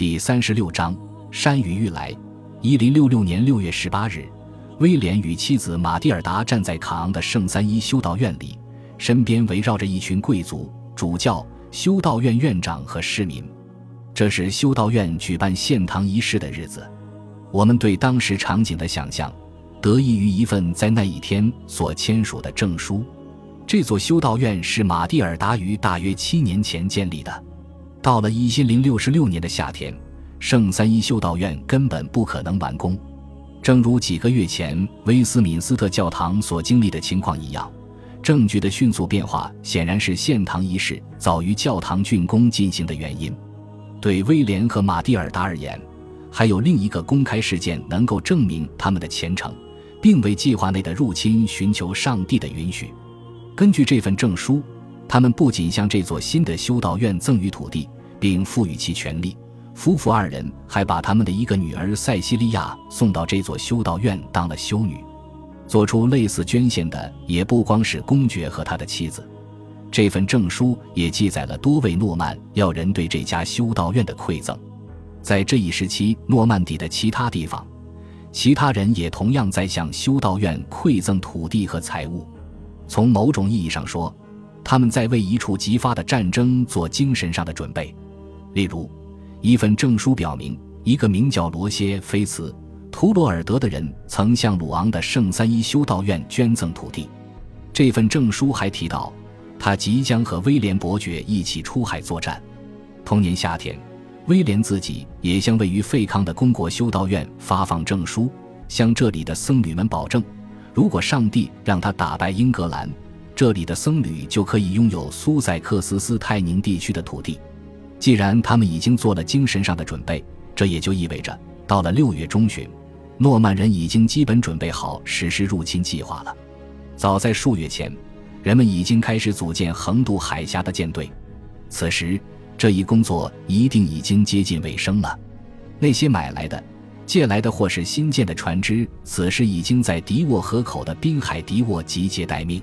第三十六章山雨欲来。一零六六年六月十八日，威廉与妻子玛蒂尔达站在卡昂的圣三一修道院里，身边围绕着一群贵族、主教、修道院院长和市民。这是修道院举办献堂仪式的日子。我们对当时场景的想象，得益于一份在那一天所签署的证书。这座修道院是玛蒂尔达于大约七年前建立的。到了一千零六十六年的夏天，圣三一修道院根本不可能完工。正如几个月前威斯敏斯特教堂所经历的情况一样，证据的迅速变化显然是献堂仪式早于教堂竣工进行的原因。对威廉和马蒂尔达而言，还有另一个公开事件能够证明他们的虔诚，并为计划内的入侵寻求上帝的允许。根据这份证书。他们不仅向这座新的修道院赠予土地，并赋予其权利，夫妇二人还把他们的一个女儿塞西利亚送到这座修道院当了修女。做出类似捐献的也不光是公爵和他的妻子。这份证书也记载了多位诺曼要人对这家修道院的馈赠。在这一时期，诺曼底的其他地方，其他人也同样在向修道院馈赠土地和财物。从某种意义上说，他们在为一处激发的战争做精神上的准备，例如，一份证书表明，一个名叫罗歇·菲茨·图罗尔德的人曾向鲁昂的圣三一修道院捐赠土地。这份证书还提到，他即将和威廉伯爵一起出海作战。同年夏天，威廉自己也向位于费康的公国修道院发放证书，向这里的僧侣们保证，如果上帝让他打败英格兰。这里的僧侣就可以拥有苏塞克斯斯泰宁地区的土地。既然他们已经做了精神上的准备，这也就意味着，到了六月中旬，诺曼人已经基本准备好实施入侵计划了。早在数月前，人们已经开始组建横渡海峡的舰队。此时，这一工作一定已经接近尾声了。那些买来的、借来的或是新建的船只，此时已经在迪沃河口的滨海迪沃集结待命。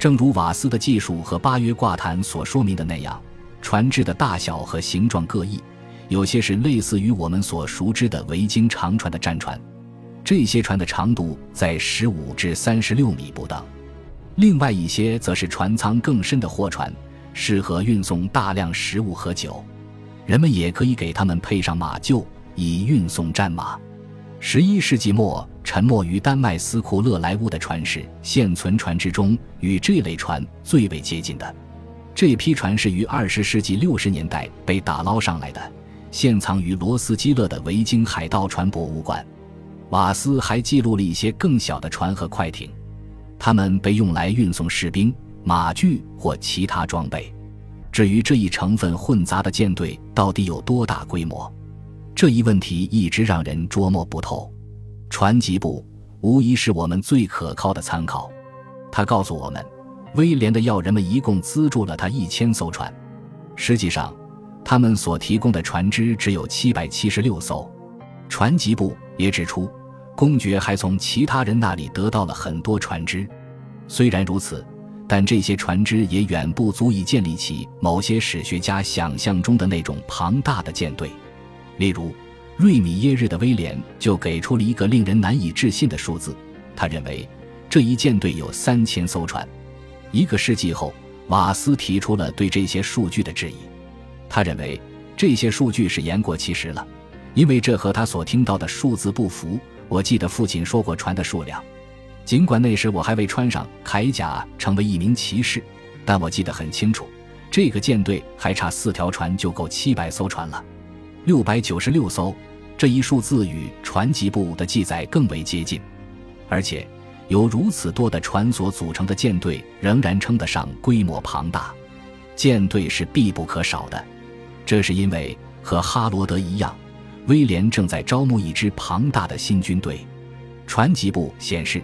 正如瓦斯的技术和八约挂毯所说明的那样，船只的大小和形状各异，有些是类似于我们所熟知的维京长船的战船，这些船的长度在十五至三十六米不等；另外一些则是船舱更深的货船，适合运送大量食物和酒。人们也可以给他们配上马厩，以运送战马。十一世纪末。沉没于丹麦斯库勒莱乌的船是现存船只中与这类船最为接近的。这批船是于二十世纪六十年代被打捞上来的，现藏于罗斯基勒的维京海盗船博物馆。瓦斯还记录了一些更小的船和快艇，它们被用来运送士兵、马具或其他装备。至于这一成分混杂的舰队到底有多大规模，这一问题一直让人捉摸不透。船籍部无疑是我们最可靠的参考。他告诉我们，威廉的要人们一共资助了他一千艘船。实际上，他们所提供的船只只有七百七十六艘。船籍部也指出，公爵还从其他人那里得到了很多船只。虽然如此，但这些船只也远不足以建立起某些史学家想象中的那种庞大的舰队，例如。瑞米耶日的威廉就给出了一个令人难以置信的数字，他认为这一舰队有三千艘船。一个世纪后，瓦斯提出了对这些数据的质疑。他认为这些数据是言过其实了，因为这和他所听到的数字不符。我记得父亲说过船的数量，尽管那时我还未穿上铠甲成为一名骑士，但我记得很清楚，这个舰队还差四条船就够七百艘船了，六百九十六艘。这一数字与船籍部的记载更为接近，而且由如此多的船所组成的舰队仍然称得上规模庞大。舰队是必不可少的，这是因为和哈罗德一样，威廉正在招募一支庞大的新军队。船籍部显示，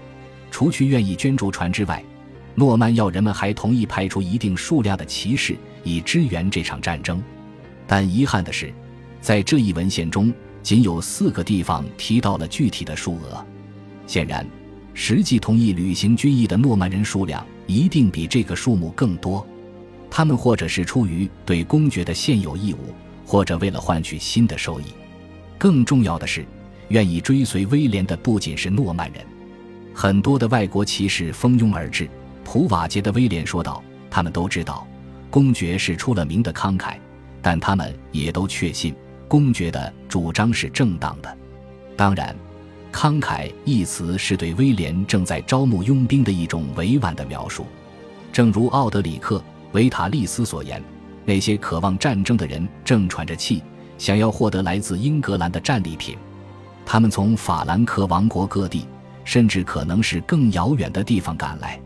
除去愿意捐助船之外，诺曼要人们还同意派出一定数量的骑士以支援这场战争。但遗憾的是，在这一文献中。仅有四个地方提到了具体的数额，显然，实际同意履行军役的诺曼人数量一定比这个数目更多。他们或者是出于对公爵的现有义务，或者为了换取新的收益。更重要的是，愿意追随威廉的不仅是诺曼人，很多的外国骑士蜂拥而至。普瓦捷的威廉说道：“他们都知道，公爵是出了名的慷慨，但他们也都确信公爵的主张是正当的。当然，慷慨一词是对威廉正在招募佣兵的一种委婉的描述。正如奥德里克·维塔利斯所言，那些渴望战争的人正喘着气，想要获得来自英格兰的战利品。他们从法兰克王国各地，甚至可能是更遥远的地方赶来。”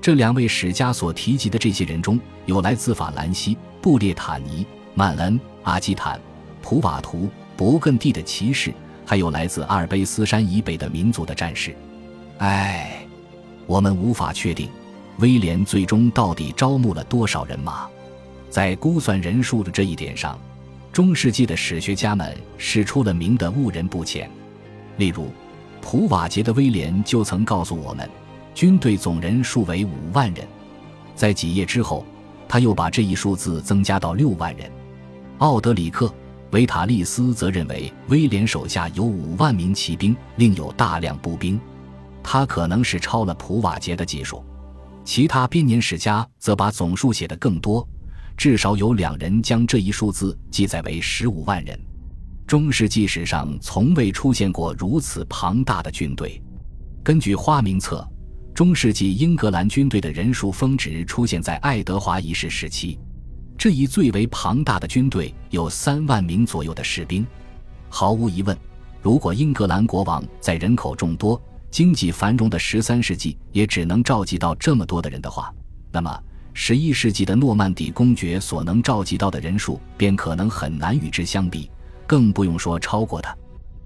这两位史家所提及的这些人中有来自法兰西、布列塔尼、曼恩、阿基坦、普瓦图、勃艮第的骑士，还有来自阿尔卑斯山以北的民族的战士。唉，我们无法确定威廉最终到底招募了多少人马。在估算人数的这一点上，中世纪的史学家们是出了名的误人不浅。例如，普瓦捷的威廉就曾告诉我们。军队总人数为五万人，在几页之后，他又把这一数字增加到六万人。奥德里克·维塔利斯则认为威廉手下有五万名骑兵，另有大量步兵，他可能是超了普瓦捷的技术。其他编年史家则把总数写得更多，至少有两人将这一数字记载为十五万人。中世纪史上从未出现过如此庞大的军队。根据花名册。中世纪英格兰军队的人数峰值出现在爱德华一世时期，这一最为庞大的军队有三万名左右的士兵。毫无疑问，如果英格兰国王在人口众多、经济繁荣的十三世纪也只能召集到这么多的人的话，那么十一世纪的诺曼底公爵所能召集到的人数便可能很难与之相比，更不用说超过他。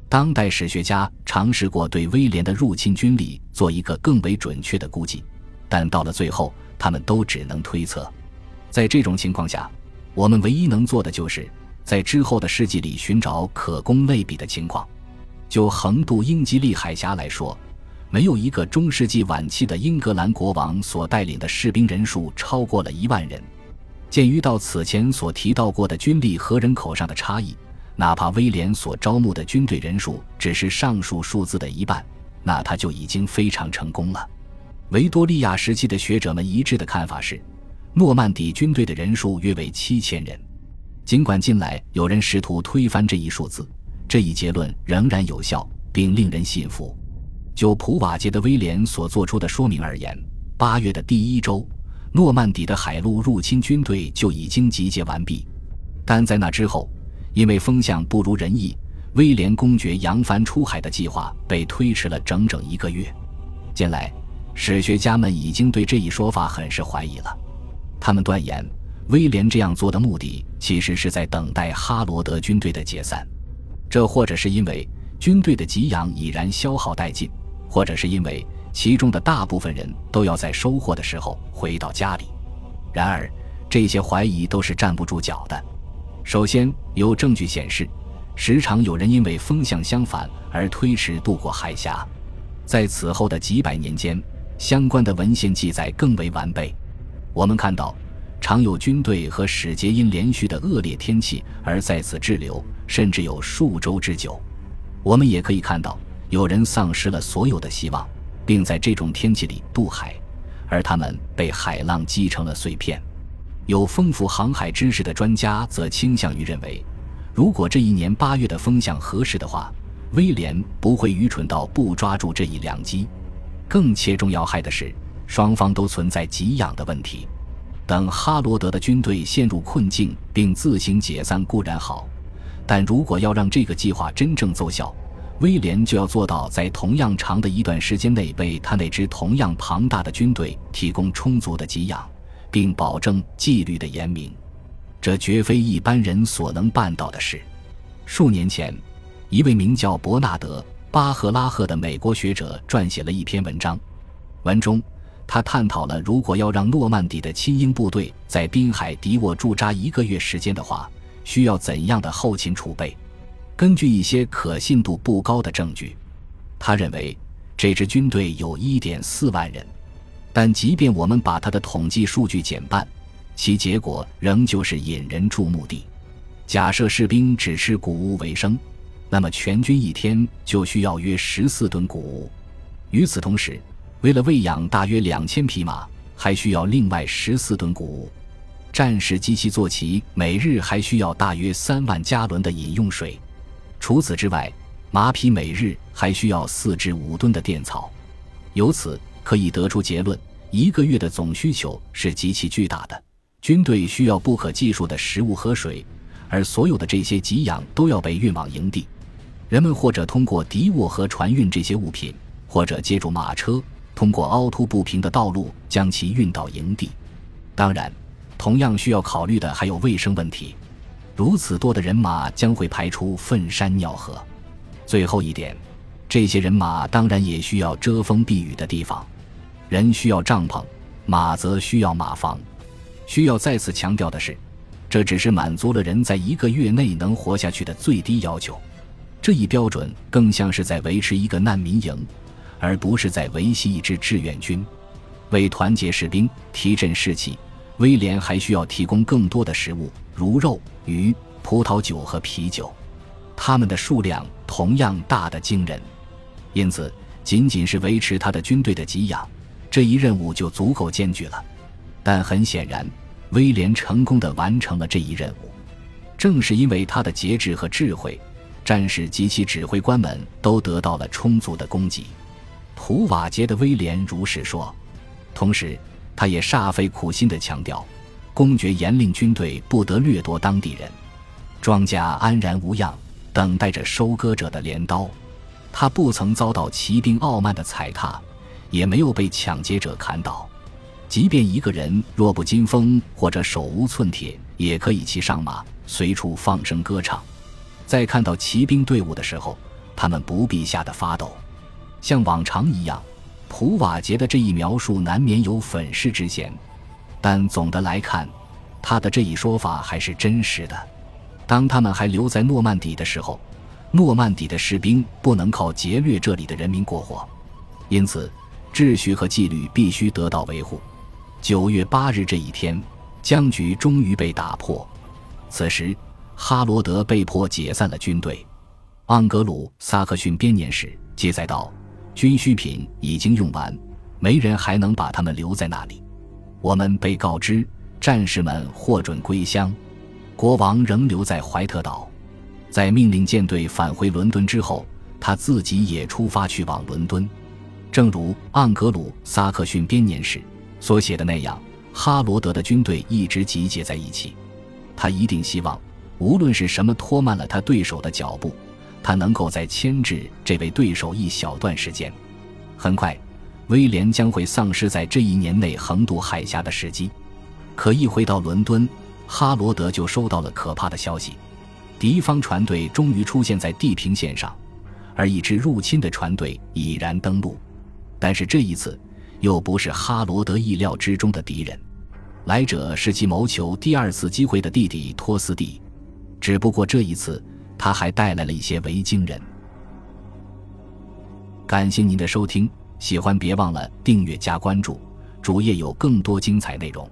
当代史学家尝试过对威廉的入侵军力做一个更为准确的估计，但到了最后，他们都只能推测。在这种情况下，我们唯一能做的就是在之后的世纪里寻找可供类比的情况。就横渡英吉利海峡来说，没有一个中世纪晚期的英格兰国王所带领的士兵人数超过了一万人。鉴于到此前所提到过的军力和人口上的差异。哪怕威廉所招募的军队人数只是上述数字的一半，那他就已经非常成功了。维多利亚时期的学者们一致的看法是，诺曼底军队的人数约为七千人。尽管近来有人试图推翻这一数字，这一结论仍然有效并令人信服。就普瓦捷的威廉所做出的说明而言，八月的第一周，诺曼底的海陆入侵军队就已经集结完毕，但在那之后。因为风向不如人意，威廉公爵扬帆出海的计划被推迟了整整一个月。近来，史学家们已经对这一说法很是怀疑了。他们断言，威廉这样做的目的其实是在等待哈罗德军队的解散，这或者是因为军队的给养已然消耗殆尽，或者是因为其中的大部分人都要在收获的时候回到家里。然而，这些怀疑都是站不住脚的。首先，有证据显示，时常有人因为风向相反而推迟渡过海峡。在此后的几百年间，相关的文献记载更为完备。我们看到，常有军队和使节因连续的恶劣天气而在此滞留，甚至有数周之久。我们也可以看到，有人丧失了所有的希望，并在这种天气里渡海，而他们被海浪击成了碎片。有丰富航海知识的专家则倾向于认为，如果这一年八月的风向合适的话，威廉不会愚蠢到不抓住这一良机。更切中要害的是，双方都存在给养的问题。等哈罗德的军队陷入困境并自行解散固然好，但如果要让这个计划真正奏效，威廉就要做到在同样长的一段时间内为他那支同样庞大的军队提供充足的给养。并保证纪律的严明，这绝非一般人所能办到的事。数年前，一位名叫伯纳德·巴赫拉赫的美国学者撰写了一篇文章，文中他探讨了如果要让诺曼底的亲英部队在滨海迪沃驻扎一个月时间的话，需要怎样的后勤储备。根据一些可信度不高的证据，他认为这支军队有1.4万人。但即便我们把他的统计数据减半，其结果仍旧是引人注目的。假设士兵只吃谷物为生，那么全军一天就需要约十四吨谷物。与此同时，为了喂养大约两千匹马，还需要另外十四吨谷物。战士及其坐骑每日还需要大约三万加仑的饮用水。除此之外，马匹每日还需要四至五吨的垫草。由此可以得出结论：一个月的总需求是极其巨大的。军队需要不可计数的食物和水，而所有的这些给养都要被运往营地。人们或者通过敌沃和船运这些物品，或者借助马车，通过凹凸不平的道路将其运到营地。当然。同样需要考虑的还有卫生问题，如此多的人马将会排出粪山尿河。最后一点，这些人马当然也需要遮风避雨的地方。人需要帐篷，马则需要马房。需要再次强调的是，这只是满足了人在一个月内能活下去的最低要求。这一标准更像是在维持一个难民营，而不是在维系一支志愿军。为团结士兵，提振士气。威廉还需要提供更多的食物，如肉、鱼、葡萄酒和啤酒，它们的数量同样大得惊人。因此，仅仅是维持他的军队的给养，这一任务就足够艰巨了。但很显然，威廉成功的完成了这一任务。正是因为他的节制和智慧，战士及其指挥官们都得到了充足的供给。普瓦捷的威廉如是说。同时。他也煞费苦心地强调，公爵严令军队不得掠夺当地人，庄稼安然无恙，等待着收割者的镰刀。他不曾遭到骑兵傲慢的踩踏，也没有被抢劫者砍倒。即便一个人弱不禁风或者手无寸铁，也可以骑上马，随处放声歌唱。在看到骑兵队伍的时候，他们不必吓得发抖，像往常一样。普瓦捷的这一描述难免有粉饰之嫌，但总的来看，他的这一说法还是真实的。当他们还留在诺曼底的时候，诺曼底的士兵不能靠劫掠这里的人民过活，因此秩序和纪律必须得到维护。九月八日这一天，僵局终于被打破。此时，哈罗德被迫解散了军队。盎格鲁撒克逊编年史记载道。军需品已经用完，没人还能把他们留在那里。我们被告知，战士们获准归乡。国王仍留在怀特岛。在命令舰队返回伦敦之后，他自己也出发去往伦敦。正如《盎格鲁撒克逊编年史》所写的那样，哈罗德的军队一直集结在一起。他一定希望，无论是什么拖慢了他对手的脚步。他能够再牵制这位对手一小段时间。很快，威廉将会丧失在这一年内横渡海峡的时机。可一回到伦敦，哈罗德就收到了可怕的消息：敌方船队终于出现在地平线上，而一支入侵的船队已然登陆。但是这一次，又不是哈罗德意料之中的敌人，来者是其谋求第二次机会的弟弟托斯蒂。只不过这一次。他还带来了一些维京人。感谢您的收听，喜欢别忘了订阅加关注，主页有更多精彩内容。